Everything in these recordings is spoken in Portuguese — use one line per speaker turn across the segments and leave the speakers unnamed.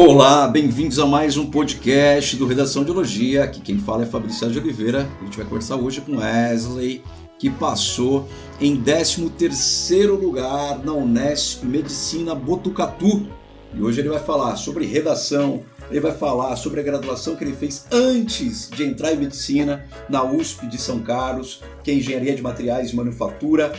Olá, bem-vindos a mais um podcast do Redação de Elogia. Aqui quem fala é Fabrício de Oliveira. A gente vai conversar hoje com Wesley, que passou em 13º lugar na Unesp Medicina Botucatu. E hoje ele vai falar sobre redação, ele vai falar sobre a graduação que ele fez antes de entrar em medicina na USP de São Carlos, que é Engenharia de Materiais e Manufatura.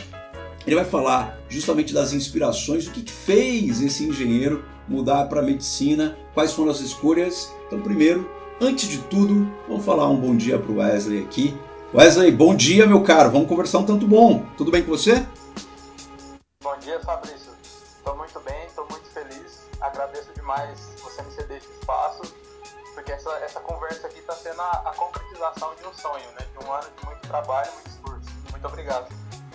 Ele vai falar justamente das inspirações, o que fez esse engenheiro mudar para medicina, quais foram as escolhas. Então, primeiro, antes de tudo, vamos falar um bom dia para o Wesley aqui. Wesley, bom dia, meu caro. Vamos conversar um tanto bom. Tudo bem com você?
Bom dia, Fabrício. Estou muito bem, estou muito feliz. Agradeço demais você me ceder esse espaço, porque essa, essa conversa aqui está sendo a, a concretização de um sonho, né? de um ano de muito trabalho, muito esforço. Muito obrigado.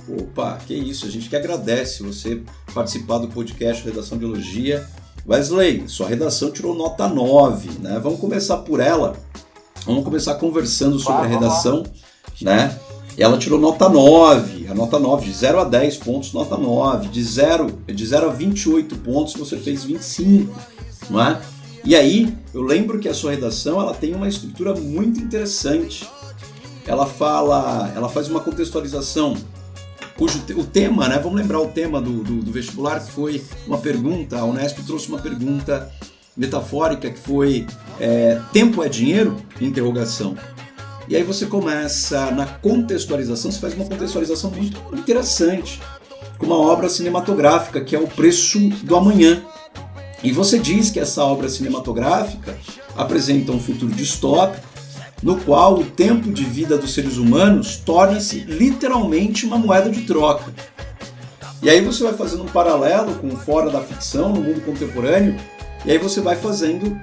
Opa, que isso, a gente que agradece você participar do podcast Redação de Elogia. Wesley, sua redação tirou nota 9, né? Vamos começar por ela. Vamos começar conversando sobre a redação, né? Ela tirou nota 9, a nota 9, de 0 a 10 pontos, nota 9, de 0, de 0 a 28 pontos você fez 25, não é? E aí, eu lembro que a sua redação ela tem uma estrutura muito interessante. Ela fala, ela faz uma contextualização cujo o tema, né? Vamos lembrar o tema do, do, do vestibular que foi uma pergunta. A Unesp trouxe uma pergunta metafórica que foi é, tempo é dinheiro? Interrogação. E aí você começa na contextualização, você faz uma contextualização muito interessante com uma obra cinematográfica que é o Preço do Amanhã. E você diz que essa obra cinematográfica apresenta um futuro distópico no qual o tempo de vida dos seres humanos torna-se literalmente uma moeda de troca. E aí você vai fazendo um paralelo com fora da ficção, no mundo contemporâneo, e aí você vai fazendo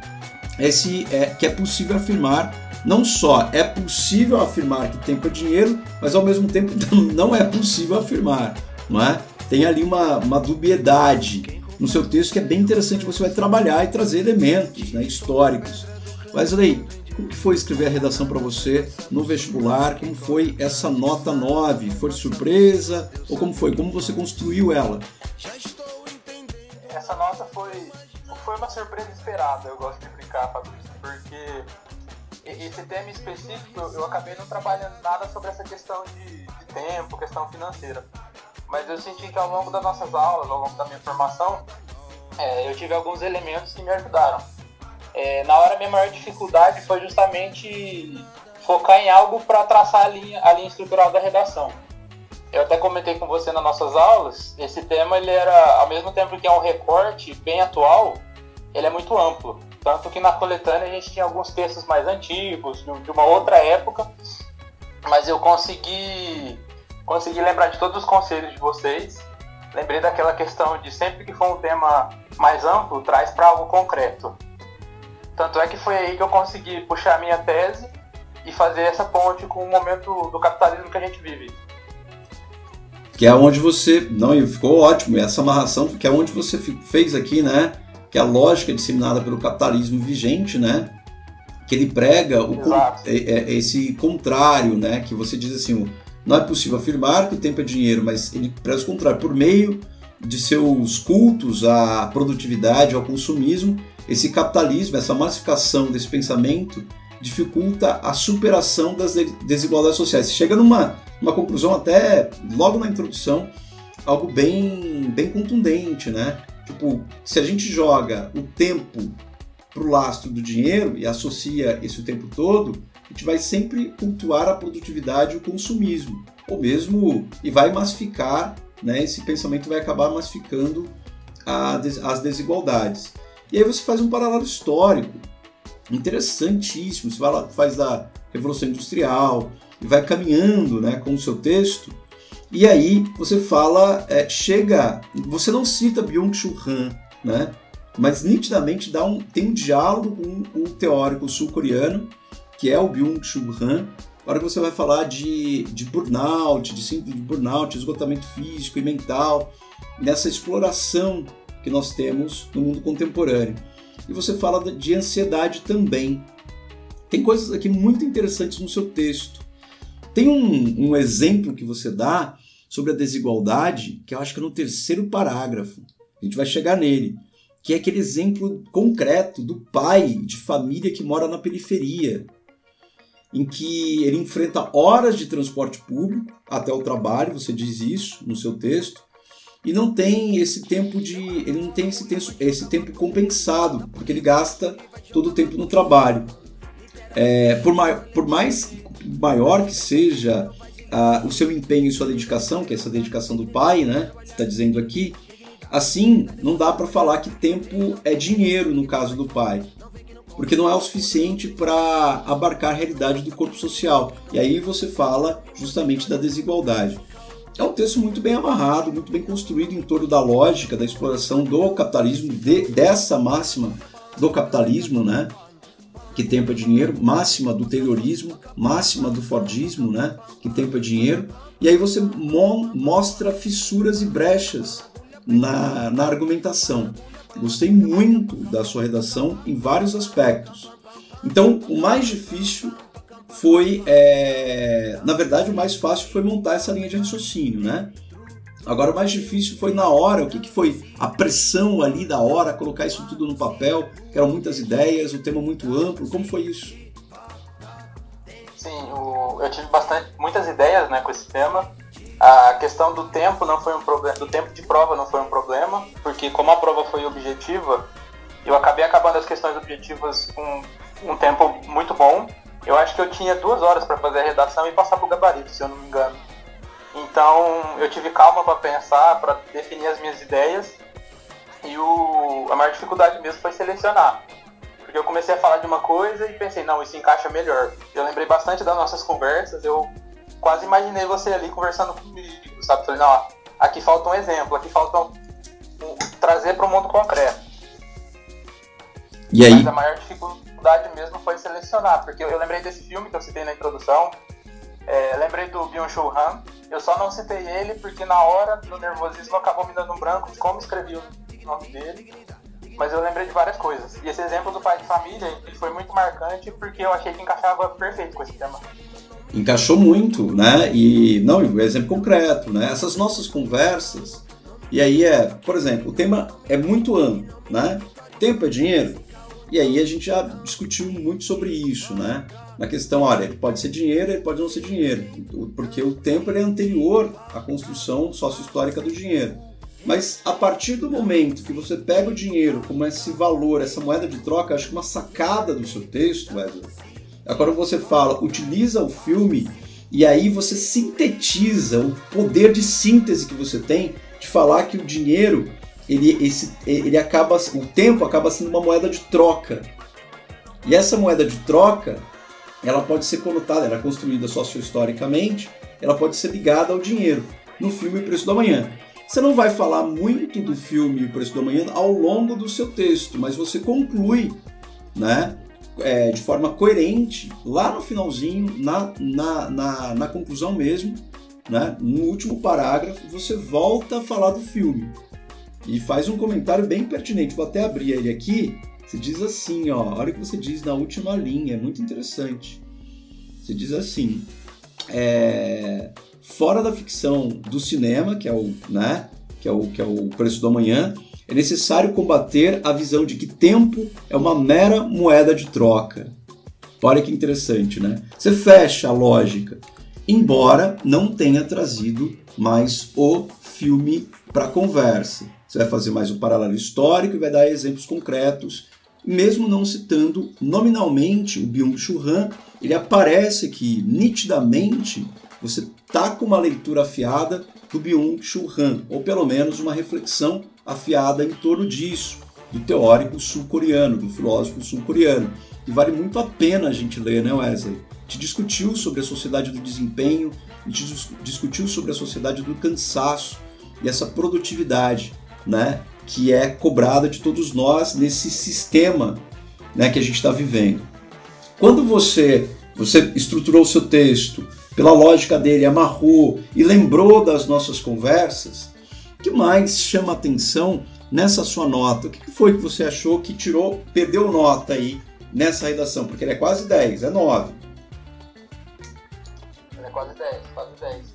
esse é, que é possível afirmar, não só é possível afirmar que tempo é dinheiro, mas ao mesmo tempo não é possível afirmar, não é? Tem ali uma, uma dubiedade no seu texto que é bem interessante, você vai trabalhar e trazer elementos né, históricos. Wesley, como foi escrever a redação para você no vestibular? Como foi essa nota 9? Foi surpresa? Ou como foi? Como você construiu ela?
Essa nota foi, foi uma surpresa esperada, eu gosto de brincar, Fabrício, porque esse tema específico eu acabei não trabalhando nada sobre essa questão de, de tempo, questão financeira. Mas eu senti que ao longo das nossas aulas, ao longo da minha formação, é, eu tive alguns elementos que me ajudaram. É, na hora, minha maior dificuldade foi justamente focar em algo para traçar a linha, a linha estrutural da redação. Eu até comentei com você nas nossas aulas, esse tema ele era, ao mesmo tempo que é um recorte bem atual, ele é muito amplo. Tanto que na coletânea a gente tinha alguns textos mais antigos, de uma outra época, mas eu consegui, consegui lembrar de todos os conselhos de vocês. Lembrei daquela questão de sempre que for um tema mais amplo, traz para algo concreto. Tanto é que foi aí que eu consegui puxar a minha tese e fazer essa ponte com o momento do capitalismo que a gente vive.
Que é onde você. Não, ficou ótimo, essa amarração, que é onde você fez aqui, né? Que é a lógica disseminada pelo capitalismo vigente, né? Que ele prega o, é, é, esse contrário, né? Que você diz assim: não é possível afirmar que o tempo é dinheiro, mas ele prega o contrário, por meio de seus cultos à produtividade, ao consumismo, esse capitalismo, essa massificação desse pensamento dificulta a superação das desigualdades sociais. Chega numa uma conclusão até logo na introdução, algo bem, bem contundente, né? Tipo, se a gente joga o tempo para o lastro do dinheiro e associa esse o tempo todo, a gente vai sempre cultuar a produtividade e o consumismo, ou mesmo e vai massificar, né? Esse pensamento vai acabar massificando a, as desigualdades. E aí você faz um paralelo histórico interessantíssimo. Você vai faz da Revolução Industrial e vai caminhando né, com o seu texto. E aí você fala, é, chega, você não cita Byung-Chul Han, né? mas nitidamente dá um, tem um diálogo com o teórico sul-coreano, que é o Byung-Chul Han, Agora que você vai falar de, de burnout, de síndrome de burnout, esgotamento físico e mental, nessa exploração que nós temos no mundo contemporâneo. E você fala de ansiedade também. Tem coisas aqui muito interessantes no seu texto. Tem um, um exemplo que você dá sobre a desigualdade, que eu acho que é no terceiro parágrafo. A gente vai chegar nele. que é aquele exemplo concreto do pai de família que mora na periferia, em que ele enfrenta horas de transporte público até o trabalho, você diz isso no seu texto, e não tem esse tempo de ele não tem esse tempo, esse tempo compensado porque ele gasta todo o tempo no trabalho. É, por, por, mais maior que seja o seu empenho e sua dedicação que é essa dedicação do pai né está dizendo aqui assim não dá para falar que tempo é dinheiro no caso do pai. Porque não é o suficiente para abarcar a realidade do corpo social. E aí você fala justamente da desigualdade é um texto muito bem amarrado, muito bem construído em torno da lógica da exploração do capitalismo, de, dessa máxima do capitalismo, né? Que tempo é dinheiro, máxima do Taylorismo, máxima do Fordismo, né? Que tempo é dinheiro. E aí você mo mostra fissuras e brechas na, na argumentação. Gostei muito da sua redação em vários aspectos. Então, o mais difícil foi, é... na verdade, o mais fácil foi montar essa linha de raciocínio, né? Agora, o mais difícil foi na hora, o que, que foi a pressão ali da hora, colocar isso tudo no papel, que eram muitas ideias, o um tema muito amplo, como foi isso?
Sim, o... eu tive bastante, muitas ideias né, com esse tema. A questão do tempo não foi um problema, do tempo de prova não foi um problema, porque como a prova foi objetiva, eu acabei acabando as questões objetivas com um tempo muito bom, eu acho que eu tinha duas horas para fazer a redação e passar pro gabarito, se eu não me engano. Então eu tive calma para pensar, para definir as minhas ideias e o, a maior dificuldade mesmo foi selecionar. Porque eu comecei a falar de uma coisa e pensei, não, isso encaixa melhor. Eu lembrei bastante das nossas conversas, eu quase imaginei você ali conversando comigo, sabe? Falei, não, aqui falta um exemplo, aqui falta um, um, trazer para o mundo concreto.
E aí?
Mas a maior dificuldade dificuldade mesmo foi selecionar, porque eu, lembrei desse filme que eu citei na introdução, é, lembrei do Byung-Chul Han, eu só não citei ele porque na hora do nervosismo acabou me dando um branco de como escrevi o nome dele, mas eu lembrei de várias coisas. E esse exemplo do pai de família ele foi muito marcante porque eu achei que encaixava perfeito com esse tema.
Encaixou muito, né? E não, o exemplo concreto, né? Essas nossas conversas, e aí é, por exemplo, o tema é muito amplo, né? Tempo é dinheiro? E aí a gente já discutiu muito sobre isso, né? Na questão, olha, ele pode ser dinheiro, ele pode não ser dinheiro, porque o tempo é anterior à construção sócio-histórica do dinheiro. Mas a partir do momento que você pega o dinheiro como esse valor, essa moeda de troca, acho que uma sacada do seu texto, Wesley, quando você fala, utiliza o filme e aí você sintetiza o poder de síntese que você tem de falar que o dinheiro ele, esse, ele acaba, o tempo acaba sendo uma moeda de troca. E essa moeda de troca, ela pode ser conotada, ela é construída sociohistoricamente, ela pode ser ligada ao dinheiro. No filme O Preço da Manhã. Você não vai falar muito do filme O Preço da Manhã ao longo do seu texto, mas você conclui, né? É, de forma coerente, lá no finalzinho, na, na, na, na conclusão mesmo, né? no último parágrafo, você volta a falar do filme e faz um comentário bem pertinente. Vou até abrir ele aqui. Você diz assim, ó, olha o que você diz na última linha, é muito interessante. Você diz assim, é, fora da ficção do cinema, que é o, né, que é o, que é o preço do amanhã, é necessário combater a visão de que tempo é uma mera moeda de troca. Olha que interessante, né? Você fecha a lógica, embora não tenha trazido mais o filme para conversa. Você vai fazer mais um paralelo histórico e vai dar exemplos concretos, mesmo não citando nominalmente o Byung-Chul Han, ele aparece aqui nitidamente, você tá com uma leitura afiada do Byung-Chul Han, ou pelo menos uma reflexão afiada em torno disso, do teórico sul-coreano, do filósofo sul-coreano. E vale muito a pena a gente ler, né, Wesley? Te discutiu sobre a sociedade do desempenho, te discutiu sobre a sociedade do cansaço e essa produtividade né, que é cobrada de todos nós nesse sistema né, que a gente está vivendo. Quando você, você estruturou o seu texto, pela lógica dele, amarrou e lembrou das nossas conversas, o que mais chama atenção nessa sua nota? O que foi que você achou que tirou, perdeu nota aí nessa redação? Porque ele é quase 10, é 9.
Ele é quase 10, quase 10.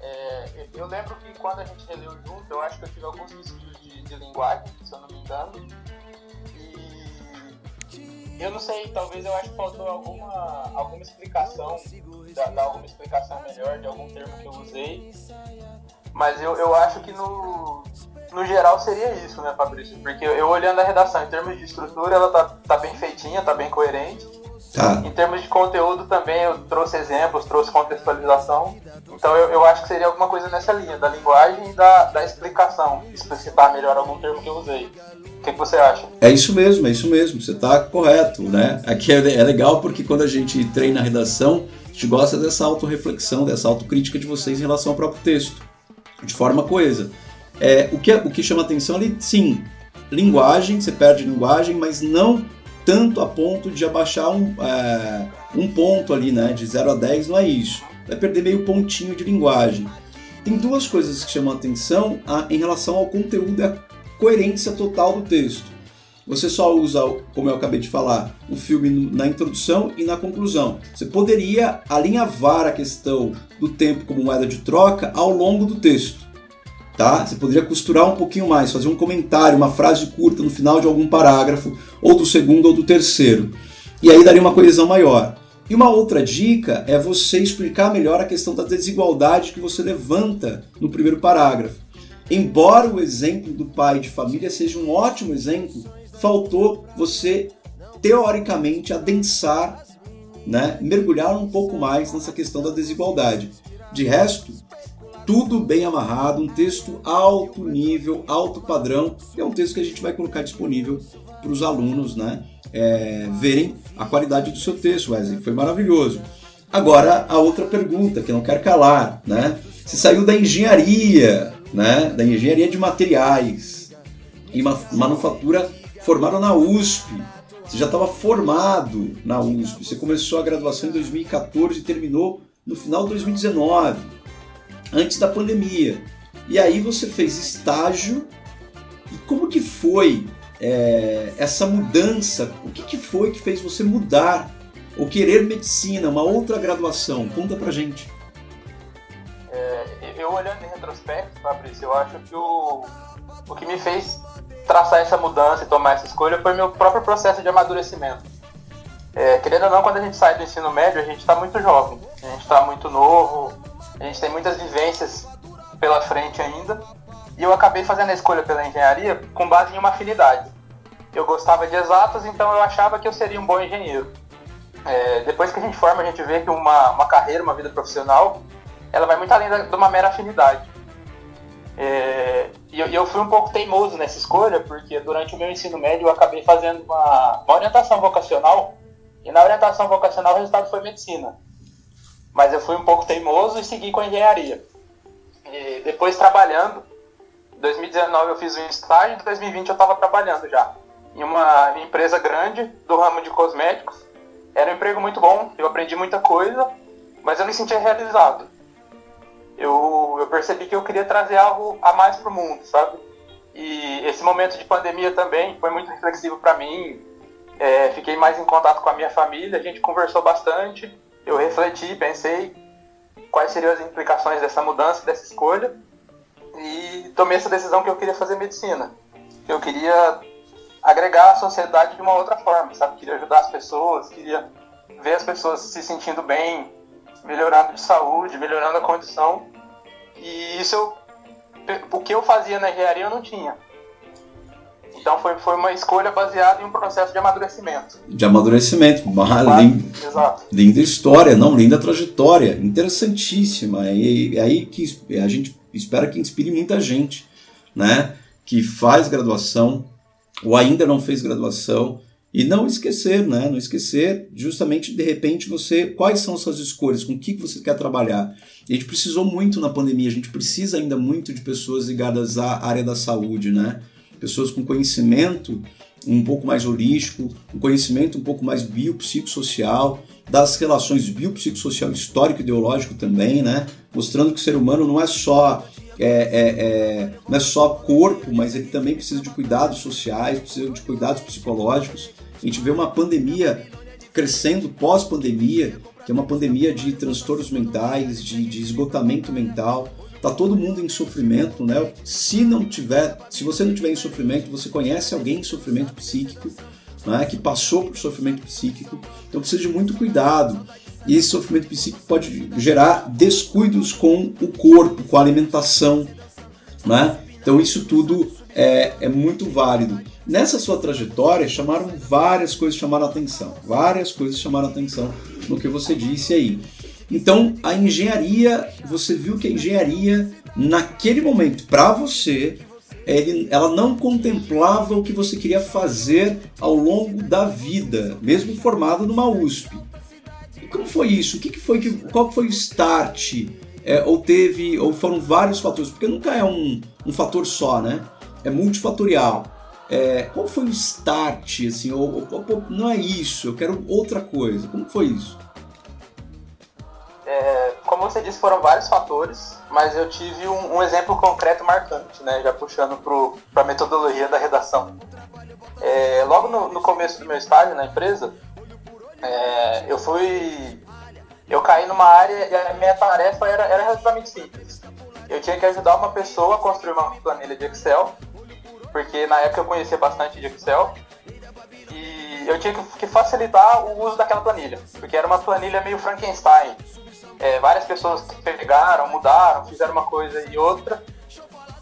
É, eu lembro que quando a gente releu junto, eu acho que eu tive alguns desvios de, linguagem, se eu não me engano. E eu não sei, talvez eu acho que faltou alguma, alguma explicação, dar alguma explicação melhor de algum termo que eu usei. Mas eu, eu acho que no, no geral seria isso, né, Fabrício? Porque eu olhando a redação, em termos de estrutura, ela tá, tá bem feitinha, tá bem coerente. Tá. Em termos de conteúdo também, eu trouxe exemplos, trouxe contextualização. Então eu, eu acho que seria alguma coisa nessa linha, da linguagem e da, da explicação, explicitar melhor algum termo que eu usei. O que, que você acha?
É isso mesmo, é isso mesmo, você está correto, né? Aqui é, é legal porque quando a gente treina a redação, a gente gosta dessa autorreflexão, dessa autocrítica de vocês em relação ao próprio texto, de forma coesa. É, o, que, o que chama atenção ali, sim, linguagem, você perde linguagem, mas não tanto a ponto de abaixar um, é, um ponto ali, né? De 0 a 10 não é isso. Vai perder meio pontinho de linguagem. Tem duas coisas que chamam a atenção a, em relação ao conteúdo e a coerência total do texto. Você só usa, como eu acabei de falar, o filme na introdução e na conclusão. Você poderia alinhavar a questão do tempo como moeda de troca ao longo do texto tá? Você poderia costurar um pouquinho mais, fazer um comentário, uma frase curta no final de algum parágrafo, ou do segundo ou do terceiro. E aí daria uma coesão maior. E uma outra dica é você explicar melhor a questão da desigualdade que você levanta no primeiro parágrafo. Embora o exemplo do pai de família seja um ótimo exemplo, faltou você teoricamente adensar, né, mergulhar um pouco mais nessa questão da desigualdade. De resto, tudo bem amarrado, um texto alto nível, alto padrão, é um texto que a gente vai colocar disponível para os alunos né, é, verem a qualidade do seu texto, Wesley. Foi maravilhoso. Agora, a outra pergunta que não quer calar, né? Você saiu da engenharia, né? Da engenharia de materiais e manufatura formada na USP. Você já estava formado na USP. Você começou a graduação em 2014 e terminou no final de 2019 antes da pandemia. E aí você fez estágio. E como que foi é, essa mudança? O que, que foi que fez você mudar ou querer medicina, uma outra graduação? Conta pra gente.
É, eu olhando em retrospecto, Fabrício, eu acho que o, o que me fez traçar essa mudança e tomar essa escolha foi meu próprio processo de amadurecimento. É, querendo ou não, quando a gente sai do ensino médio, a gente está muito jovem, a gente está muito novo, a gente tem muitas vivências pela frente ainda. E eu acabei fazendo a escolha pela engenharia com base em uma afinidade. Eu gostava de exatas, então eu achava que eu seria um bom engenheiro. É, depois que a gente forma, a gente vê que uma, uma carreira, uma vida profissional, ela vai muito além da, de uma mera afinidade. É, e eu, eu, fui um pouco teimoso nessa escolha, porque durante o meu ensino médio eu acabei fazendo uma, uma orientação vocacional, e na orientação vocacional o resultado foi medicina. Mas eu fui um pouco teimoso e segui com a engenharia. E depois trabalhando, em 2019 eu fiz um estágio, em 2020 eu estava trabalhando já. Em uma empresa grande do ramo de cosméticos. Era um emprego muito bom, eu aprendi muita coisa, mas eu me sentia realizado. Eu, eu percebi que eu queria trazer algo a mais para o mundo, sabe? E esse momento de pandemia também foi muito reflexivo para mim. É, fiquei mais em contato com a minha família, a gente conversou bastante eu refleti, pensei quais seriam as implicações dessa mudança, dessa escolha, e tomei essa decisão que eu queria fazer medicina. Eu queria agregar a sociedade de uma outra forma, sabe? Queria ajudar as pessoas, queria ver as pessoas se sentindo bem, melhorando de saúde, melhorando a condição. E isso eu, o que eu fazia na engenharia eu não tinha. Então foi, foi uma escolha baseada em um processo de amadurecimento.
De amadurecimento, uma linda, linda história, não, linda trajetória, interessantíssima. E é aí que a gente espera que inspire muita gente, né? Que faz graduação ou ainda não fez graduação e não esquecer, né? Não esquecer justamente de repente você quais são as suas escolhas, com o que você quer trabalhar. a gente precisou muito na pandemia, a gente precisa ainda muito de pessoas ligadas à área da saúde, né? Pessoas com conhecimento um pouco mais holístico, um conhecimento um pouco mais biopsicossocial, das relações biopsicossocial histórico e ideológico também, né? Mostrando que o ser humano não é só é, é, é, não é só corpo, mas ele também precisa de cuidados sociais, precisa de cuidados psicológicos. A gente vê uma pandemia crescendo pós-pandemia, que é uma pandemia de transtornos mentais, de, de esgotamento mental, tá todo mundo em sofrimento, né? Se não tiver, se você não tiver em sofrimento, você conhece alguém em sofrimento psíquico, né? Que passou por sofrimento psíquico, então precisa de muito cuidado. E esse sofrimento psíquico pode gerar descuidos com o corpo, com a alimentação, né? Então isso tudo é, é muito válido. Nessa sua trajetória, chamaram várias coisas chamaram atenção, várias coisas chamaram atenção no que você disse aí. Então, a engenharia, você viu que a engenharia, naquele momento, para você, ela não contemplava o que você queria fazer ao longo da vida, mesmo formado numa USP. E como foi isso? O que, que foi que, qual foi o start? É, ou teve, ou foram vários fatores? Porque nunca é um, um fator só, né? É multifatorial. É, qual foi o start, assim, ou, ou, ou, não é isso, eu quero outra coisa. Como foi isso?
É, como você disse, foram vários fatores, mas eu tive um, um exemplo concreto marcante, né? Já puxando para a metodologia da redação. É, logo no, no, começo do meu estágio na empresa, é, eu fui. Eu caí numa área e a minha tarefa era, era relativamente simples. Eu tinha que ajudar uma pessoa a construir uma planilha de Excel porque na época eu conhecia bastante de Excel e eu tinha que facilitar o uso daquela planilha, porque era uma planilha meio Frankenstein. É, várias pessoas pegaram, mudaram, fizeram uma coisa e outra.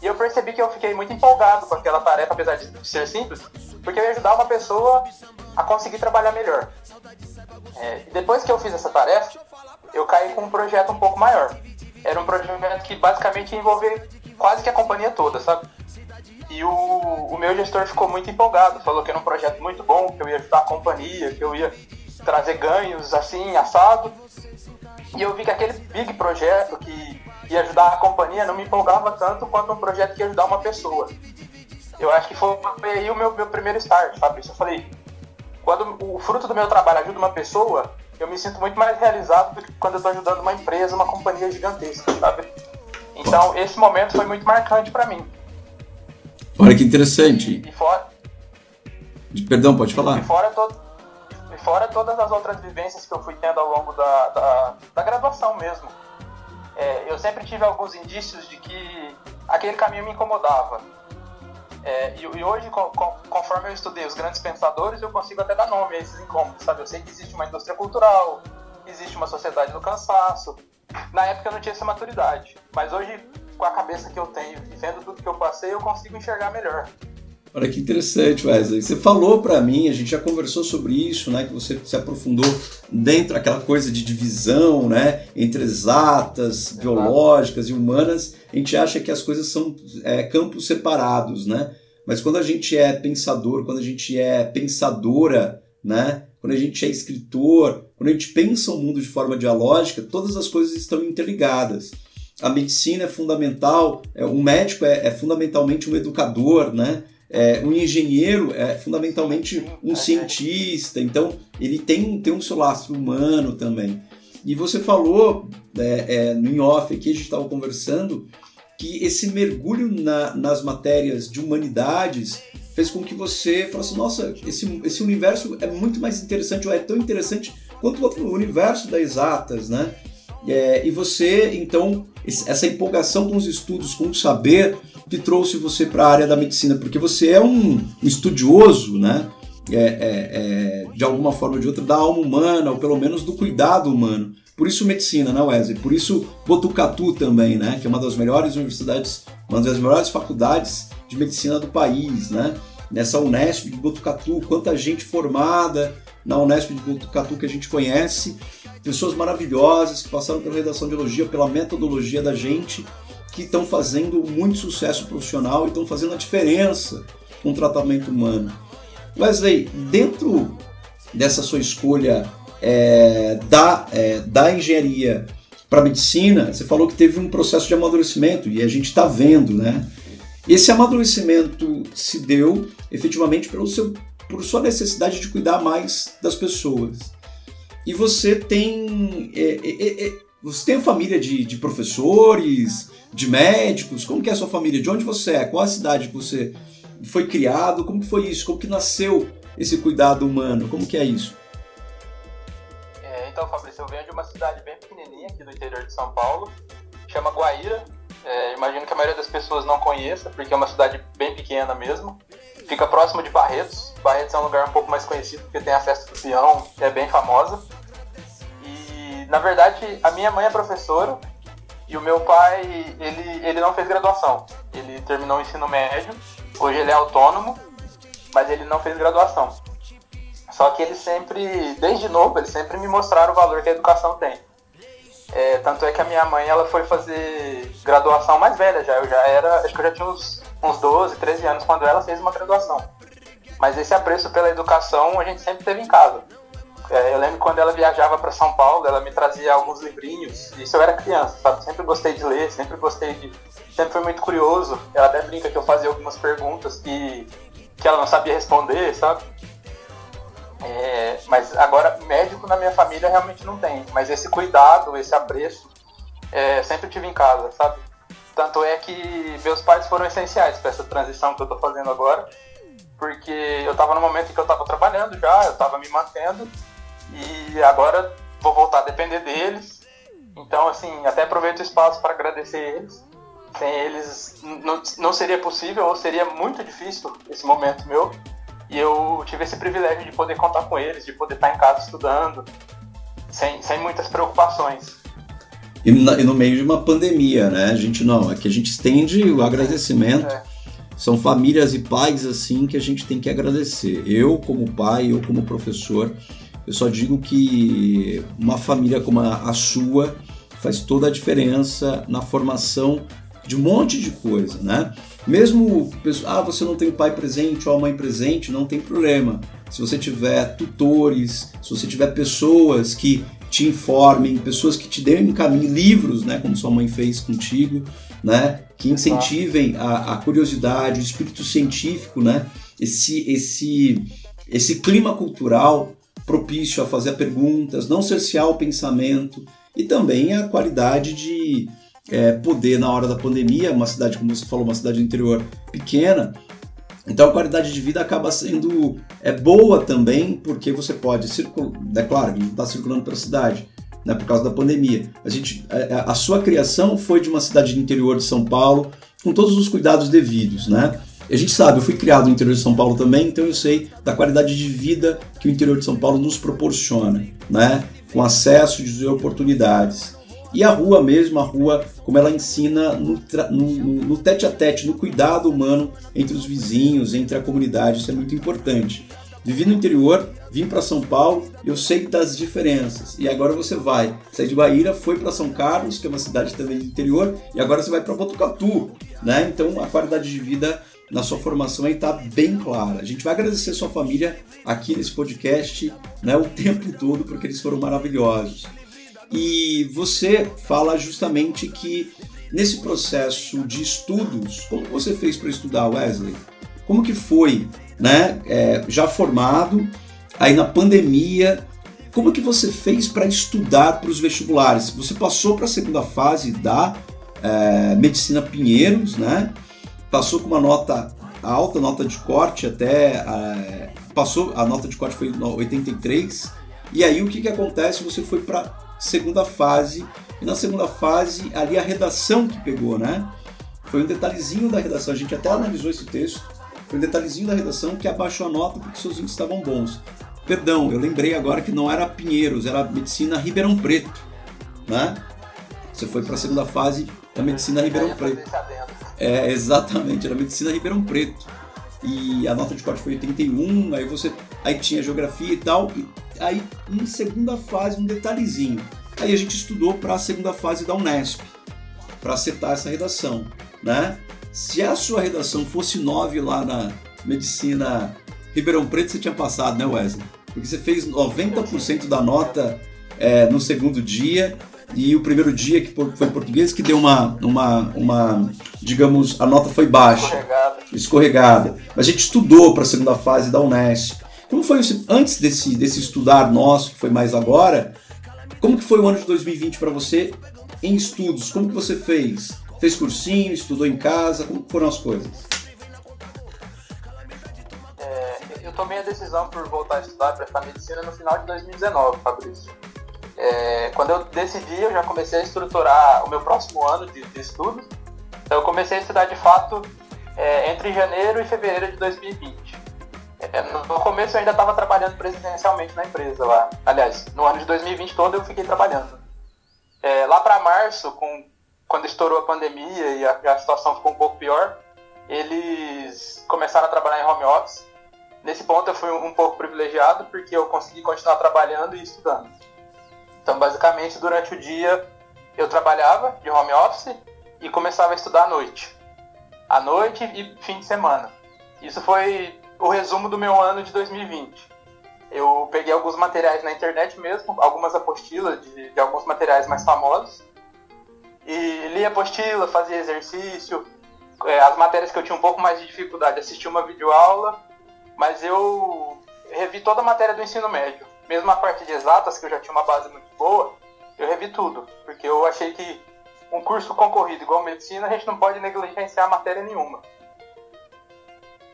E eu percebi que eu fiquei muito empolgado com aquela tarefa, apesar de ser simples, porque eu ia ajudar uma pessoa a conseguir trabalhar melhor. É, depois que eu fiz essa tarefa, eu caí com um projeto um pouco maior. Era um projeto que basicamente envolvia quase que a companhia toda, sabe? E o, o meu gestor ficou muito empolgado, falou que era um projeto muito bom, que eu ia ajudar a companhia, que eu ia trazer ganhos assim, assado. E eu vi que aquele big projeto que ia ajudar a companhia não me empolgava tanto quanto um projeto que ia ajudar uma pessoa. Eu acho que foi aí o meu, meu primeiro start, sabe? Eu falei, quando o fruto do meu trabalho ajuda uma pessoa, eu me sinto muito mais realizado do que quando eu estou ajudando uma empresa, uma companhia gigantesca, sabe? Então, esse momento foi muito marcante para mim.
Olha que interessante.
E, fora,
Perdão, pode falar.
E fora, to, e fora todas as outras vivências que eu fui tendo ao longo da, da, da graduação mesmo. É, eu sempre tive alguns indícios de que aquele caminho me incomodava. É, e, e, hoje, com, com, conforme eu estudei os grandes pensadores, eu consigo até dar nome a esses incômodos, sabe? Eu sei que existe uma indústria cultural, existe uma sociedade do cansaço. Na época eu não tinha essa maturidade, mas hoje com a cabeça que eu tenho e vendo tudo que eu passei, eu consigo enxergar melhor.
Olha que interessante, Wesley. Você falou para mim, a gente já conversou sobre isso, né? Que você se aprofundou dentro daquela coisa de divisão, né? Entre exatas, biológicas e humanas. A gente acha que as coisas são é, campos separados, né? Mas quando a gente é pensador, quando a gente é pensadora, né? Quando a gente é escritor, quando a gente pensa o mundo de forma dialógica, todas as coisas estão interligadas a medicina é fundamental, é, um médico é, é fundamentalmente um educador, né? É, um engenheiro é fundamentalmente um cientista, então ele tem, tem um seu lastro humano também. E você falou é, é, no off aqui, a gente estava conversando, que esse mergulho na, nas matérias de humanidades fez com que você falasse, nossa, esse, esse universo é muito mais interessante, ou é tão interessante quanto o universo das exatas, né? É, e você, então, essa empolgação com os estudos, com o saber, que trouxe você para a área da medicina, porque você é um, estudioso, né? É, é, é, de alguma forma ou de outra, da alma humana, ou pelo menos do cuidado humano. Por isso medicina, né, Wesley? Por isso Botucatu também, né? Que é uma das melhores universidades, uma das melhores faculdades de medicina do país, né? Nessa Unesp de Botucatu, quanta gente formada na Unesp de Botucatu que a gente conhece pessoas maravilhosas que passaram pela redação de elogia, pela metodologia da gente, que estão fazendo muito sucesso profissional e estão fazendo a diferença com o tratamento humano. Wesley, dentro dessa sua escolha é, da, é, da engenharia para medicina, você falou que teve um processo de amadurecimento e a gente está vendo, né? Esse amadurecimento se deu efetivamente pelo seu, por sua necessidade de cuidar mais das pessoas e você tem. É, é, é, você tem a família de, de, professores, de médicos? Como que é a sua família? De onde você é? Qual a cidade que você foi criado? Como que foi isso? Como que nasceu esse cuidado humano? Como que é isso?
É, então, Fabrício, eu venho de uma cidade bem pequenininha aqui do interior de São Paulo, chama Guaíra. É, imagino que a maioria das pessoas não conheça, porque é uma cidade bem pequena mesmo. Fica próximo de Barretos. Barretos é um lugar um pouco mais conhecido porque tem a festa do peão, que é bem famosa. E na verdade a minha mãe é professora e o meu pai ele, ele não fez graduação. Ele terminou o ensino médio. Hoje ele é autônomo, mas ele não fez graduação. Só que ele sempre, desde novo, ele sempre me mostraram o valor que a educação tem. É, tanto é que a minha mãe ela foi fazer graduação mais velha já. Eu já era, acho que eu já tinha uns, uns 12, 13 anos quando ela fez uma graduação. Mas esse apreço pela educação a gente sempre teve em casa. É, eu lembro quando ela viajava para São Paulo, ela me trazia alguns livrinhos. Isso eu era criança, sabe? Sempre gostei de ler, sempre gostei de. Sempre fui muito curioso. Ela até brinca que eu fazia algumas perguntas que, que ela não sabia responder, sabe? É, mas agora, médico na minha família realmente não tem. Mas esse cuidado, esse apreço, é, sempre tive em casa, sabe? Tanto é que meus pais foram essenciais para essa transição que eu estou fazendo agora. Porque eu estava no momento em que eu estava trabalhando já, eu estava me mantendo. E agora vou voltar a depender deles. Então, assim, até aproveito o espaço para agradecer eles. Sem eles não, não seria possível ou seria muito difícil esse momento meu. E eu tive esse privilégio de poder contar com eles, de poder estar em casa estudando, sem, sem muitas preocupações.
E, na, e no meio de uma pandemia, né? A gente não, é que a gente estende o agradecimento. É. São famílias e pais assim que a gente tem que agradecer. Eu, como pai, eu, como professor, eu só digo que uma família como a, a sua faz toda a diferença na formação de um monte de coisa, né? Mesmo, ah, você não tem o pai presente ou a mãe presente, não tem problema. Se você tiver tutores, se você tiver pessoas que te informem, pessoas que te deem caminho, livros, né, como sua mãe fez contigo, né, que incentivem a, a curiosidade, o espírito científico, né, esse, esse, esse clima cultural propício a fazer perguntas, não cercear o pensamento e também a qualidade de é, poder na hora da pandemia, uma cidade, como você falou, uma cidade interior pequena, então a qualidade de vida acaba sendo é boa também, porque você pode circular, é claro, não está circulando pela cidade, né, por causa da pandemia. A, gente, a, a, sua criação foi de uma cidade do interior de São Paulo, com todos os cuidados devidos, né? A gente sabe, eu fui criado no interior de São Paulo também, então eu sei da qualidade de vida que o interior de São Paulo nos proporciona, né? Com acesso e oportunidades. E a rua mesmo, a rua, como ela ensina no, no, no tete a tete, no cuidado humano entre os vizinhos, entre a comunidade, isso é muito importante. Vivi no interior, vim para São Paulo, eu sei das diferenças. E agora você vai, sai de Bahia, foi para São Carlos, que é uma cidade também do interior, e agora você vai para Botucatu, né? Então a qualidade de vida na sua formação aí está bem clara. A gente vai agradecer sua família aqui nesse podcast, né, o tempo todo, porque eles foram maravilhosos. E você fala justamente que nesse processo de estudos, como você fez para estudar, Wesley? Como que foi, né? É, já formado, aí na pandemia, como que você fez para estudar para os vestibulares? Você passou para a segunda fase da é, Medicina Pinheiros, né? Passou com uma nota alta, nota de corte até... É, passou, a nota de corte foi 83, e aí o que, que acontece? Você foi para segunda fase. E na segunda fase, ali a redação que pegou, né? Foi um detalhezinho da redação, a gente até analisou esse texto. Foi um detalhezinho da redação que abaixou a nota porque seus índices estavam bons. Perdão, eu lembrei agora que não era Pinheiros, era Medicina Ribeirão Preto, né? Você foi para a segunda fase da Medicina Ribeirão Preto. É, exatamente, era Medicina Ribeirão Preto. E a nota de corte foi 81, aí você aí tinha geografia e tal, e aí em segunda fase um detalhezinho. Aí a gente estudou para a segunda fase da Unesp, para acertar essa redação, né? Se a sua redação fosse 9 lá na medicina Ribeirão Preto, você tinha passado, né, Wesley? Porque você fez 90% da nota é, no segundo dia e o primeiro dia que foi português que deu uma, uma, uma digamos, a nota foi baixa, escorregada. escorregada. Mas a gente estudou para a segunda fase da Unesp. Como foi antes desse, desse estudar nosso, que foi mais agora, como que foi o ano de 2020 para você em estudos? Como que você fez? Fez cursinho, estudou em casa? Como foram as coisas?
É, eu tomei a decisão por voltar a estudar, prestar medicina no final de 2019, Fabrício. É, quando eu decidi, eu já comecei a estruturar o meu próximo ano de, de estudos Então eu comecei a estudar de fato é, entre janeiro e fevereiro de 2020. É, no começo eu ainda estava trabalhando presencialmente na empresa lá. Aliás, no ano de 2020 todo eu fiquei trabalhando. É, lá para março, com, quando estourou a pandemia e a, a situação ficou um pouco pior, eles começaram a trabalhar em home office. Nesse ponto eu fui um pouco privilegiado porque eu consegui continuar trabalhando e estudando. Então, basicamente, durante o dia eu trabalhava de home office e começava a estudar à noite. À noite e fim de semana. Isso foi o resumo do meu ano de 2020. Eu peguei alguns materiais na internet mesmo, algumas apostilas de, de alguns materiais mais famosos, e li a apostila, fazia exercício, é, as matérias que eu tinha um pouco mais de dificuldade, assisti uma videoaula, mas eu revi toda a matéria do ensino médio. Mesmo a parte de exatas, que eu já tinha uma base muito boa, eu revi tudo, porque eu achei que um curso concorrido igual medicina, a gente não pode negligenciar matéria nenhuma.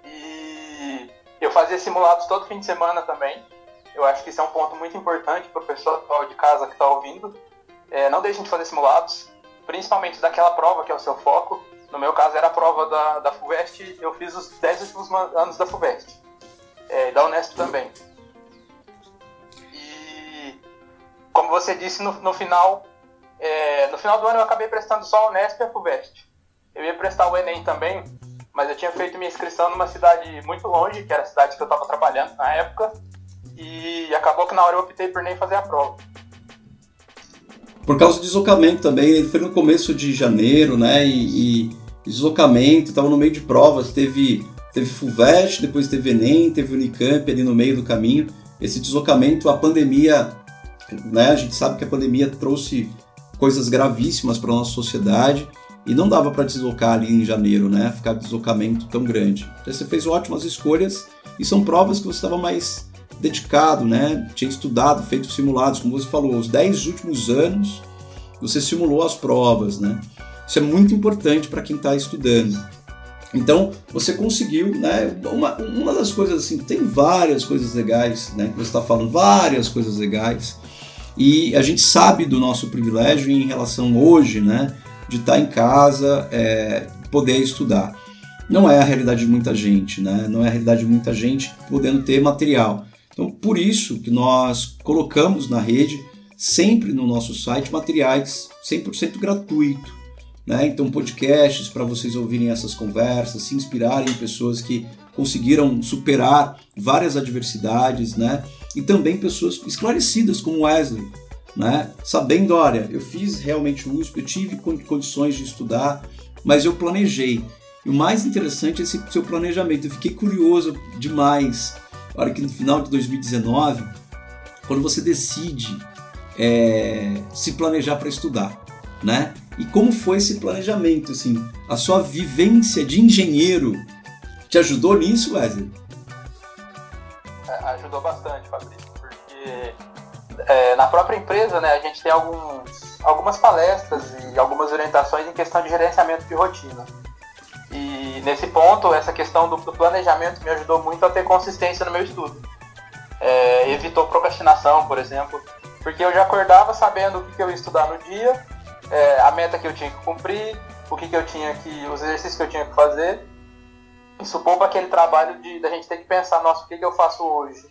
E eu fazia simulados todo fim de semana também. Eu acho que isso é um ponto muito importante para o pessoal de casa que está ouvindo. É, não deixem de fazer simulados, principalmente daquela prova que é o seu foco. No meu caso era a prova da, da FUVEST, eu fiz os 10 últimos anos da FUVEST. É, da Unesp também. Como você disse no, no final, é, no final do ano eu acabei prestando só a Unesp e a FUVEST. Eu ia prestar o Enem também, mas eu tinha feito minha inscrição numa cidade muito longe, que era a cidade que eu estava trabalhando na época, e acabou que na hora eu optei por nem fazer a prova.
Por causa do deslocamento também, ele foi no começo de janeiro, né? E, e deslocamento, estava no meio de provas, teve teve FUVEST, depois teve Enem, teve Unicamp ali no meio do caminho. Esse deslocamento, a pandemia, né? A gente sabe que a pandemia trouxe coisas gravíssimas para nossa sociedade e não dava para deslocar ali em janeiro, né? Ficar deslocamento tão grande. Então você fez ótimas escolhas e são provas que você estava mais dedicado, né? Tinha estudado, feito simulados, como você falou, os 10 últimos anos você simulou as provas, né? Isso é muito importante para quem está estudando. Então, você conseguiu, né? Uma, uma das coisas assim, tem várias coisas legais, né? Que você está falando, várias coisas legais. E a gente sabe do nosso privilégio em relação hoje, né? De estar tá em casa, é, poder estudar. Não é a realidade de muita gente, né? Não é a realidade de muita gente podendo ter material. Então, por isso que nós colocamos na rede, sempre no nosso site, materiais 100% gratuito. Né? Então, podcasts para vocês ouvirem essas conversas, se inspirarem em pessoas que conseguiram superar várias adversidades, né? E também pessoas esclarecidas como Wesley, né? Sabendo, olha, eu fiz realmente o USP, eu tive condições de estudar, mas eu planejei. E o mais interessante é esse seu planejamento. Eu fiquei curioso demais hora que no final de 2019, quando você decide é, se planejar para estudar, né? E como foi esse planejamento, assim? A sua vivência de engenheiro te ajudou nisso, Wesley?
É, ajudou bastante, Fabrício, porque é, na própria empresa, né, a gente tem alguns, algumas palestras e algumas orientações em questão de gerenciamento de rotina. E nesse ponto, essa questão do, do planejamento me ajudou muito a ter consistência no meu estudo. É, evitou procrastinação, por exemplo, porque eu já acordava sabendo o que, que eu ia estudar no dia, é, a meta que eu tinha que cumprir, o que, que eu tinha que, os exercícios que eu tinha que fazer. Isso poupa aquele trabalho de da gente ter que pensar, nossa, o que, que eu faço hoje?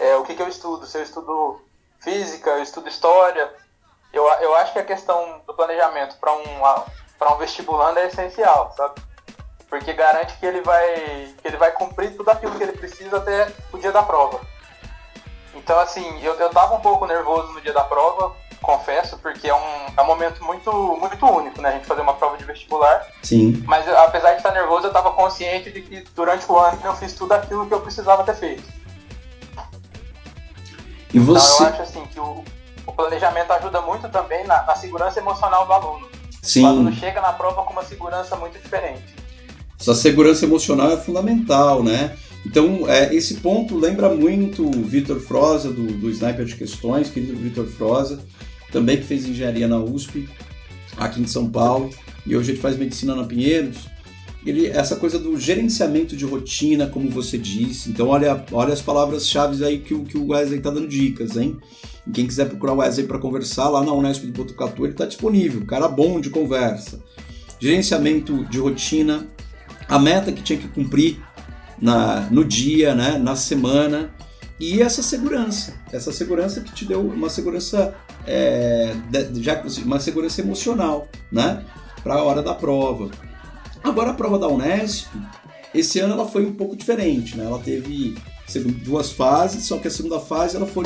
É, o que, que eu estudo? Se eu estudo física, eu estudo história. Eu, eu acho que a questão do planejamento para um, um vestibulando é essencial, sabe? porque garante que ele vai que ele vai cumprir tudo aquilo que ele precisa até o dia da prova. Então assim, eu, eu tava um pouco nervoso no dia da prova, confesso, porque é um, é um momento muito, muito único, né? A gente fazer uma prova de vestibular.
Sim.
Mas apesar de estar nervoso, eu estava consciente de que durante o ano eu fiz tudo aquilo que eu precisava ter feito.
E você...
Então eu acho assim que o, o planejamento ajuda muito também na, na segurança emocional do aluno.
Sim.
O aluno chega na prova com uma segurança muito diferente.
Essa segurança emocional é fundamental, né? Então, é, esse ponto lembra muito o Vitor Froza, do, do Sniper de Questões, querido Vitor Froza, também que fez engenharia na USP, aqui em São Paulo, e hoje ele faz medicina na Pinheiros. Ele, essa coisa do gerenciamento de rotina, como você disse. Então, olha, olha as palavras-chave aí que, que o Wesley está dando dicas, hein? E quem quiser procurar o Wesley para conversar, lá na Unesp de Botucatu, ele está disponível. Cara bom de conversa gerenciamento de rotina, a meta que tinha que cumprir na, no dia, né, na semana, e essa segurança, essa segurança que te deu uma segurança é, já uma segurança emocional, né, para a hora da prova. Agora a prova da Unesp, esse ano ela foi um pouco diferente, né? Ela teve duas fases, só que a segunda fase ela foi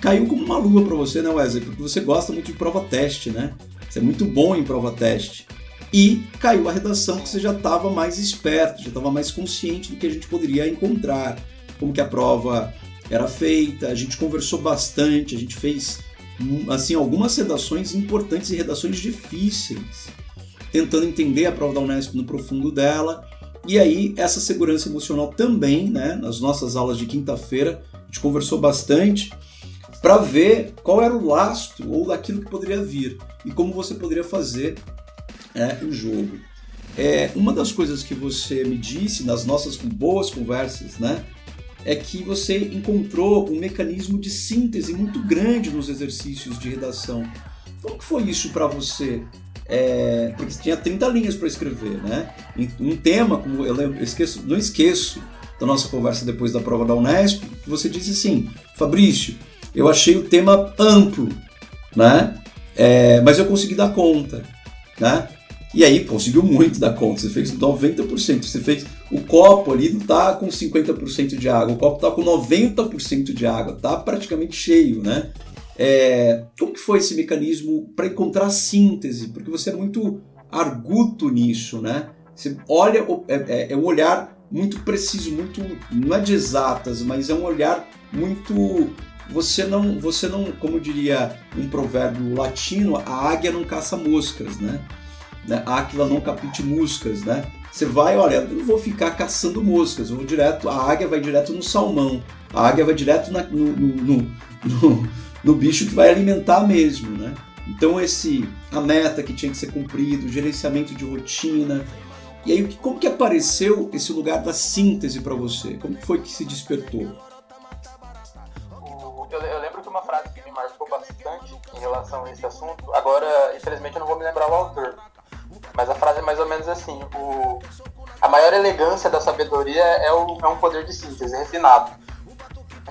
caiu como uma lua para você, né, Wesley? Porque você gosta muito de prova teste, né? Você é muito bom em prova teste. E caiu a redação que você já estava mais esperto, já estava mais consciente do que a gente poderia encontrar, como que a prova era feita, a gente conversou bastante, a gente fez assim algumas redações importantes e redações difíceis, tentando entender a prova da Unesp no profundo dela. E aí essa segurança emocional também, né, nas nossas aulas de quinta-feira, a gente conversou bastante para ver qual era o lastro ou daquilo que poderia vir e como você poderia fazer é, o jogo. É, uma das coisas que você me disse nas nossas boas conversas, né, é que você encontrou um mecanismo de síntese muito grande nos exercícios de redação. Como que foi isso para você? É, porque tinha 30 linhas para escrever, né? Um tema, como eu, lembro, esqueço, não esqueço da nossa conversa depois da prova da Unesp, que você disse assim, Fabrício, eu achei o tema amplo, né? É, mas eu consegui dar conta, né? E aí conseguiu muito dar conta, você fez 90%, você fez o copo ali não tá com 50% de água, o copo tá com 90% de água, tá praticamente cheio, né? É, como que foi esse mecanismo para encontrar síntese? Porque você é muito arguto nisso, né? Você olha, é, é, é um olhar muito preciso, muito não é de exatas, mas é um olhar muito você não, você não, como diria um provérbio latino, a águia não caça moscas, né? Né? Áquila não capite moscas, né? Você vai, olha, eu não vou ficar caçando moscas, eu vou direto, a águia vai direto no salmão, a águia vai direto na, no, no, no, no, bicho que vai alimentar mesmo, né? Então esse, a meta que tinha que ser cumprido, o gerenciamento de rotina, e aí como que apareceu esse lugar da síntese para você? Como foi que se despertou?
eu, eu, lembro que uma frase que me marcou bastante em relação a esse assunto, agora, infelizmente, eu não vou me lembrar o autor, mas a frase é mais ou menos assim: o, a maior elegância da sabedoria é, o, é um poder de síntese, refinado.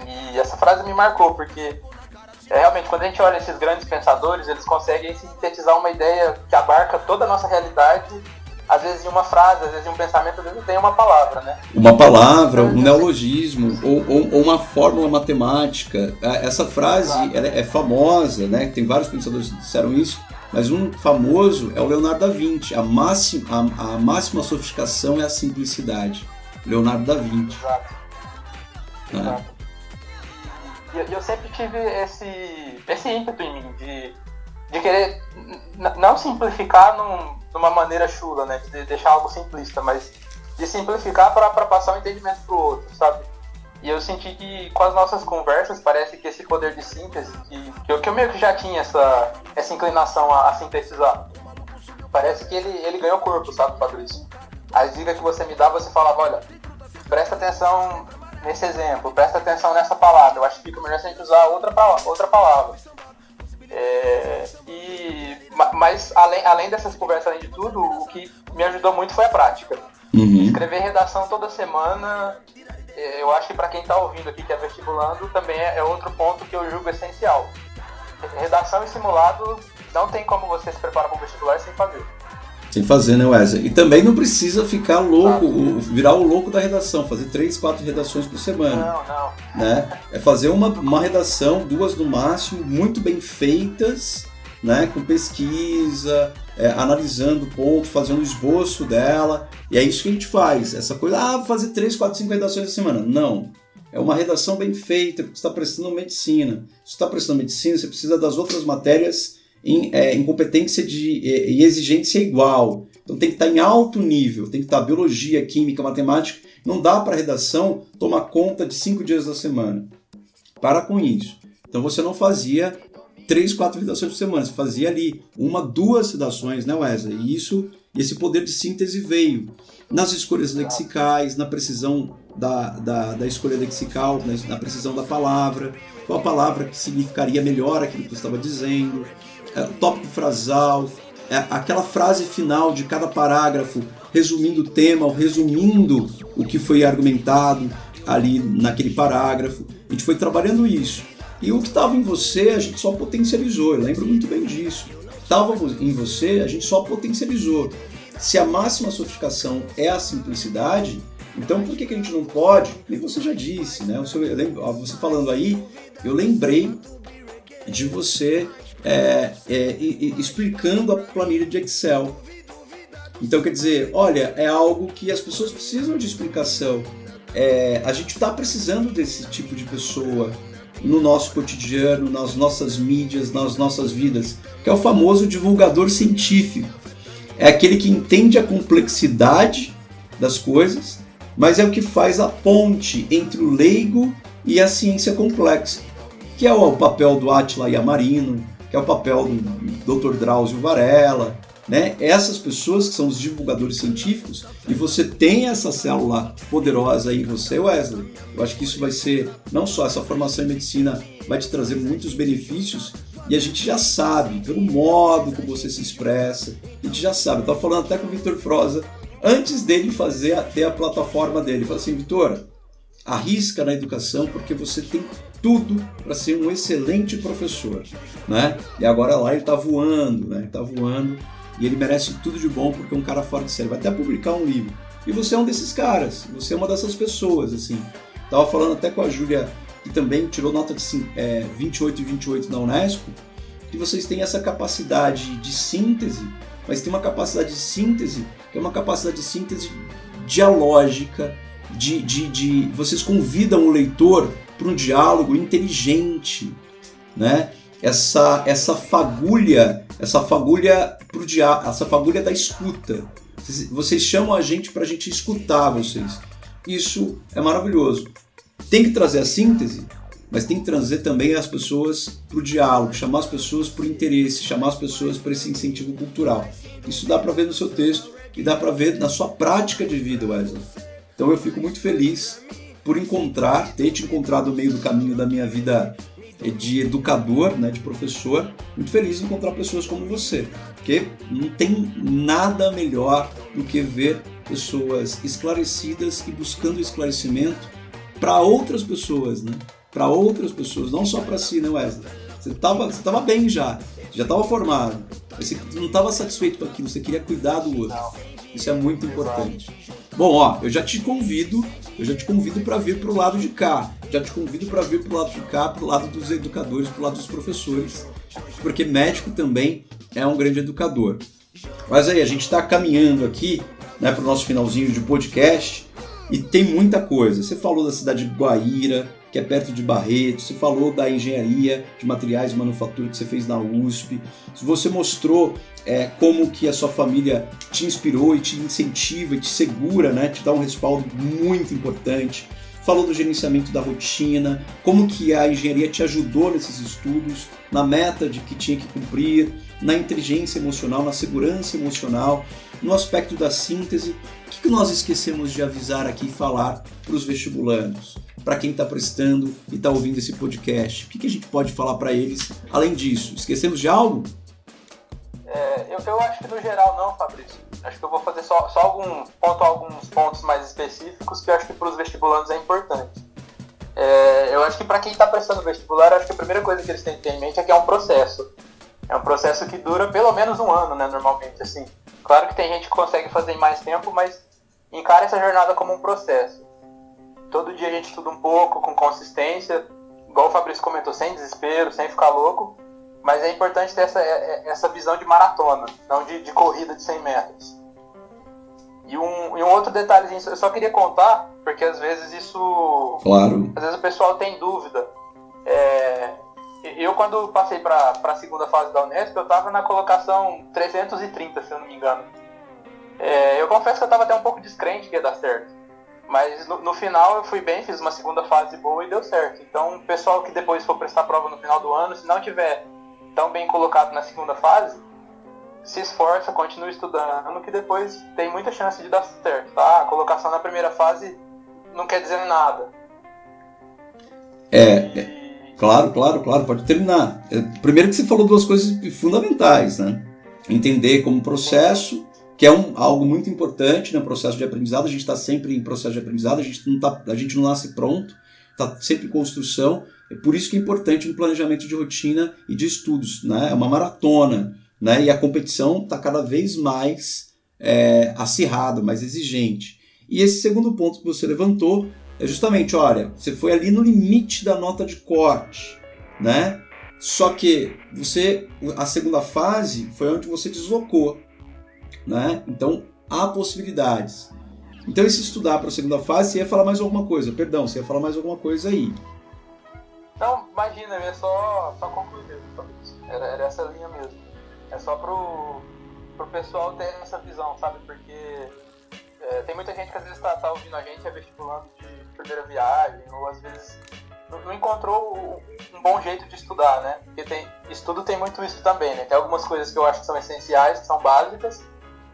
E essa frase me marcou, porque é, realmente, quando a gente olha esses grandes pensadores, eles conseguem sintetizar uma ideia que abarca toda a nossa realidade às vezes em uma frase, às vezes em um pensamento, às vezes tem uma palavra, né?
Uma palavra, um neologismo, ou, ou, ou uma fórmula matemática. É, essa frase é famosa, né? Tem vários pensadores que disseram isso, mas um famoso é o Leonardo da Vinci. A máxima, a, a máxima sofisticação é a simplicidade. Leonardo da Vinci.
Exato. Né? Exato. E eu sempre tive esse, esse ímpeto em mim de, de querer não simplificar num de uma maneira chula, né? De deixar algo simplista, mas de simplificar para passar o um entendimento pro outro, sabe? E eu senti que com as nossas conversas parece que esse poder de síntese, que, que, eu, que eu meio que já tinha essa, essa inclinação a, a sintetizar, parece que ele, ele ganhou corpo, sabe, Fabrício? As dicas que você me dá, você falava, olha, presta atenção nesse exemplo, presta atenção nessa palavra, eu acho que fica melhor se a gente usar outra, outra palavra. É, e, mas além, além dessas conversas, além de tudo, o que me ajudou muito foi a prática. Uhum. Escrever redação toda semana, eu acho que para quem está ouvindo aqui que é vestibulando, também é, é outro ponto que eu julgo essencial. Redação e simulado não tem como você se preparar para o vestibular sem fazer.
Sem fazer, né, Wesley? E também não precisa ficar louco, virar o louco da redação, fazer três, quatro redações por semana.
Não, não.
Né? É fazer uma, uma redação, duas no máximo, muito bem feitas, né? com pesquisa, é, analisando o ponto, fazendo um esboço dela. E é isso que a gente faz. Essa coisa, ah, vou fazer três, quatro, cinco redações por semana. Não. É uma redação bem feita, porque você está prestando medicina. Se você está prestando medicina, você precisa das outras matérias em, é, em competência de, e exigência igual. Então tem que estar em alto nível, tem que estar biologia, química, matemática. Não dá para a redação tomar conta de cinco dias da semana. Para com isso. Então você não fazia três, quatro redações por semana, você fazia ali uma, duas redações, né, Wesley? E isso, esse poder de síntese veio nas escolhas lexicais, na precisão da, da, da escolha lexical, na precisão da palavra, qual a palavra que significaria melhor aquilo que você estava dizendo, é, tópico frasal, é, aquela frase final de cada parágrafo, resumindo o tema, ou resumindo o que foi argumentado ali naquele parágrafo. A gente foi trabalhando isso. E o que estava em você, a gente só potencializou. Eu lembro muito bem disso. Estava em você, a gente só potencializou. Se a máxima sofisticação é a simplicidade, então por que, que a gente não pode? E você já disse, né? Você falando aí, eu lembrei de você é, é, explicando a planilha de Excel. Então quer dizer, olha, é algo que as pessoas precisam de explicação. É, a gente está precisando desse tipo de pessoa no nosso cotidiano, nas nossas mídias, nas nossas vidas, que é o famoso divulgador científico. É aquele que entende a complexidade das coisas, mas é o que faz a ponte entre o leigo e a ciência complexa, que é o papel do Attila Yamarino, que é o papel do Dr. Drauzio Varela, né? Essas pessoas que são os divulgadores científicos e você tem essa célula poderosa aí em você, Wesley. Eu acho que isso vai ser não só essa formação em medicina vai te trazer muitos benefícios e a gente já sabe pelo modo como você se expressa, a gente já sabe. Eu tava falando até com o Vitor Froza antes dele fazer até a plataforma dele, ele falou assim, Vitor, arrisca na educação porque você tem tudo para ser um excelente professor, né? E agora lá ele está voando, né? Está voando e ele merece tudo de bom porque é um cara fora de série. Vai até publicar um livro. E você é um desses caras, você é uma dessas pessoas, assim. Tava falando até com a Júlia, que também tirou nota de é, 28 e 28 na Unesco, que vocês têm essa capacidade de síntese, mas tem uma capacidade de síntese que é uma capacidade de síntese dialógica, de, de, de vocês convidam o leitor para um diálogo inteligente, né? Essa, essa fagulha, essa fagulha pro dia, essa fagulha da escuta. Vocês chamam a gente para a gente escutar vocês. Isso é maravilhoso. Tem que trazer a síntese, mas tem que trazer também as pessoas para o diálogo, chamar as pessoas o interesse, chamar as pessoas para esse incentivo cultural. Isso dá para ver no seu texto e dá para ver na sua prática de vida, Wesley. Então eu fico muito feliz por encontrar, ter te encontrado no meio do caminho da minha vida de educador, né, de professor, muito feliz em encontrar pessoas como você, porque não tem nada melhor do que ver pessoas esclarecidas e buscando esclarecimento para outras pessoas, né? Para outras pessoas, não só para si, né, Wesley? Você estava você tava bem já, já estava formado, você não estava satisfeito com aquilo, você queria cuidar do outro. Isso é muito importante. Bom, ó, eu já te convido, eu já te convido para vir para o lado de cá. Já te convido para vir para o lado de cá, para o lado dos educadores, para o lado dos professores, porque médico também é um grande educador. Mas aí, a gente está caminhando aqui né, para o nosso finalzinho de podcast e tem muita coisa. Você falou da cidade de Guaíra, que é perto de Barreto, você falou da engenharia de materiais e manufatura que você fez na USP, você mostrou é, como que a sua família te inspirou e te incentiva e te segura, né, te dá um respaldo muito importante. Falou do gerenciamento da rotina, como que a engenharia te ajudou nesses estudos, na meta de que tinha que cumprir, na inteligência emocional, na segurança emocional, no aspecto da síntese. O que, que nós esquecemos de avisar aqui e falar para os vestibulandos? Para quem está prestando e está ouvindo esse podcast? O que, que a gente pode falar para eles além disso? Esquecemos de algo?
É, eu, eu, acho que no geral não, Fabrício. Acho que eu vou fazer só, só algum, ponto, alguns pontos mais específicos que eu acho que para os vestibulandos é importante. É, eu acho que para quem está prestando vestibular, acho que a primeira coisa que eles têm que ter em mente é que é um processo. É um processo que dura pelo menos um ano, né, normalmente, assim. Claro que tem gente que consegue fazer em mais tempo, mas encara essa jornada como um processo todo dia a gente estuda um pouco, com consistência, igual o Fabrício comentou, sem desespero, sem ficar louco, mas é importante ter essa, é, é, essa visão de maratona, não de, de corrida de 100 metros. E um, e um outro detalhezinho, eu só queria contar, porque às vezes isso.
Claro.
Às vezes o pessoal tem dúvida. É, eu, quando passei para a segunda fase da Unesp, eu estava na colocação 330, se eu não me engano. É, eu confesso que eu estava até um pouco descrente que ia dar certo. Mas no, no, final eu fui bem, fiz uma segunda fase boa e deu certo. Então, o pessoal que depois for prestar prova no final do ano, se não tiver tão bem colocado na segunda fase, se esforça, continue estudando, que depois tem muita chance de dar certo, tá? A colocação na primeira fase não quer dizer nada.
É, e... é claro, claro, claro, pode terminar. É, primeiro que você falou duas coisas fundamentais, né? entender como processo, que é um, algo muito importante no processo de aprendizado. A gente está sempre em processo de aprendizado, a gente não, tá, a gente não nasce pronto, está sempre em construção. É por isso que é importante um planejamento de rotina e de estudos. Né? É uma maratona. Né? E a competição está cada vez mais é, acirrada, mais exigente. E esse segundo ponto que você levantou é justamente, olha, você foi ali no limite da nota de corte, né? Só que você, a segunda fase foi onde você deslocou, né? Então há possibilidades. Então esse estudar para a segunda fase, você ia falar mais alguma coisa? Perdão, você ia falar mais alguma coisa aí?
Não, imagina, é só, só concluir mesmo. Era, era essa linha mesmo. É só pro, pro pessoal ter essa visão, sabe? Porque é, tem muita gente que às vezes tá, tá ouvindo a gente, é vestibulando de primeira viagem, ou às vezes não encontrou um bom jeito de estudar, né? Porque tem, estudo tem muito isso também, né? Tem algumas coisas que eu acho que são essenciais, que são básicas,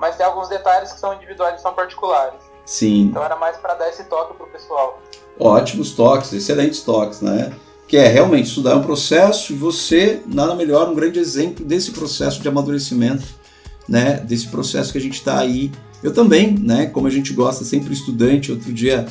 mas tem alguns detalhes que são individuais e são particulares.
Sim.
Então era mais para dar esse toque pro pessoal.
Ótimos toques, excelentes toques, né? Que é realmente estudar é um processo e você, nada melhor, um grande exemplo desse processo de amadurecimento, né? Desse processo que a gente está aí. Eu também, né? Como a gente gosta, sempre estudante. Outro dia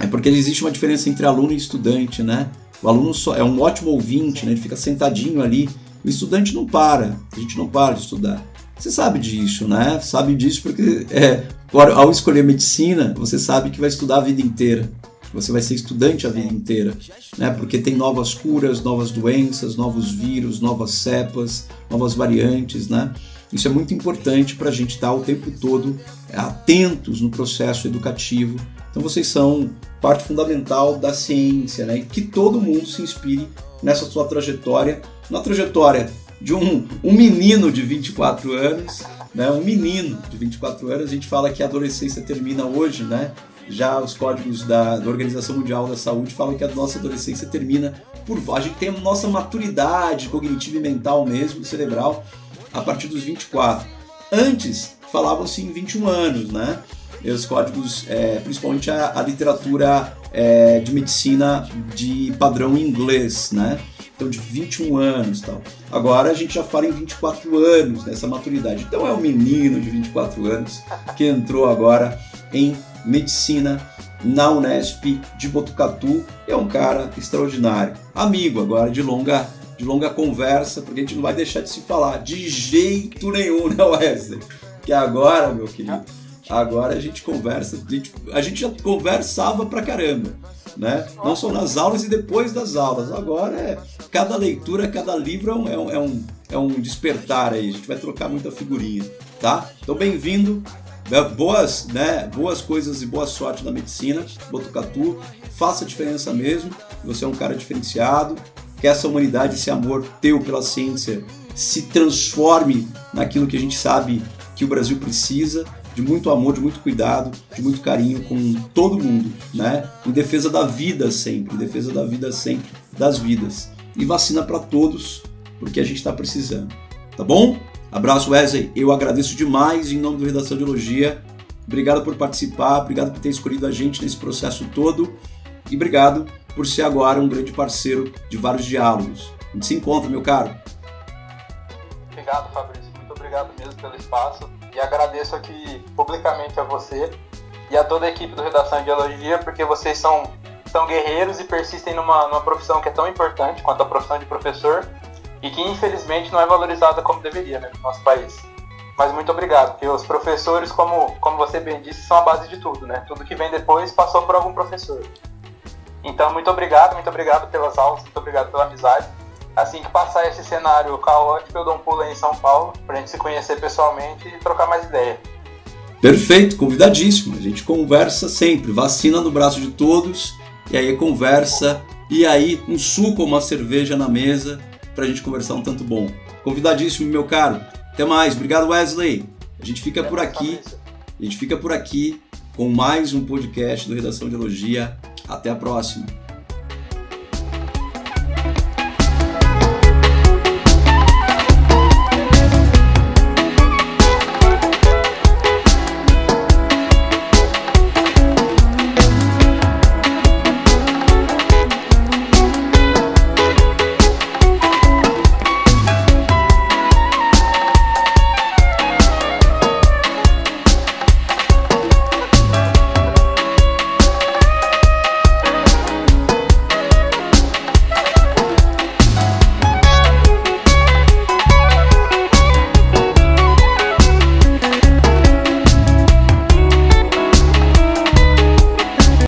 é porque existe uma diferença entre aluno e estudante, né? O aluno só é um ótimo ouvinte, né? Ele fica sentadinho ali. O estudante não para, a gente não para de estudar. Você sabe disso, né? Sabe disso porque é, ao escolher medicina, você sabe que vai estudar a vida inteira. Você vai ser estudante a vida inteira, né? Porque tem novas curas, novas doenças, novos vírus, novas cepas, novas variantes, né? Isso é muito importante para a gente estar o tempo todo atentos no processo educativo então vocês são parte fundamental da ciência, né? Que todo mundo se inspire nessa sua trajetória, na trajetória de um, um menino de 24 anos, né? Um menino de 24 anos. A gente fala que a adolescência termina hoje, né? Já os códigos da, da Organização Mundial da Saúde falam que a nossa adolescência termina por a gente tem a nossa maturidade cognitiva e mental mesmo, cerebral, a partir dos 24. Antes falavam-se em 21 anos, né? os códigos, é, principalmente a, a literatura é, de medicina de padrão inglês, né? Então, de 21 anos tal. Agora a gente já fala em 24 anos nessa maturidade. Então, é um menino de 24 anos que entrou agora em medicina na Unesp de Botucatu. É um cara extraordinário. Amigo agora, de longa, de longa conversa, porque a gente não vai deixar de se falar de jeito nenhum, né, Wesley? Que agora, meu querido Agora a gente conversa, a gente, a gente já conversava pra caramba, né? Não só nas aulas e depois das aulas. Agora é cada leitura, cada livro é um, é um, é um, é um despertar aí. A gente vai trocar muita figurinha, tá? Então bem-vindo, boas, né? Boas coisas e boa sorte na medicina, Botucatu. Faça a diferença mesmo. Você é um cara diferenciado. Que essa humanidade, esse amor teu pela ciência se transforme naquilo que a gente sabe que o Brasil precisa de muito amor, de muito cuidado, de muito carinho com todo mundo, né? Em defesa da vida sempre, em defesa da vida sempre, das vidas. E vacina para todos, porque a gente está precisando. Tá bom? Abraço, Wesley. Eu agradeço demais em nome do Redação de Elogia. Obrigado por participar, obrigado por ter escolhido a gente nesse processo todo e obrigado por ser agora um grande parceiro de vários diálogos. A gente se encontra, meu caro.
Obrigado, Fabrício. Muito obrigado mesmo pelo espaço e agradeço aqui publicamente a você e a toda a equipe do Redação de Biologia, porque vocês são, são guerreiros e persistem numa, numa profissão que é tão importante quanto a profissão de professor e que infelizmente não é valorizada como deveria né, no nosso país. Mas muito obrigado, porque os professores, como, como você bem disse, são a base de tudo, né? Tudo que vem depois passou por algum professor. Então, muito obrigado, muito obrigado pelas aulas, muito obrigado pela amizade assim que passar esse cenário caótico, eu dou um pulo aí em São Paulo pra gente se conhecer pessoalmente e trocar mais ideia.
Perfeito, convidadíssimo. A gente conversa sempre, vacina no braço de todos, e aí conversa, e aí um suco ou uma cerveja na mesa pra gente conversar um tanto bom. Convidadíssimo, meu caro. Até mais, obrigado Wesley. A gente fica por aqui. A gente fica por aqui com mais um podcast do Redação de Elogia. Até a próxima.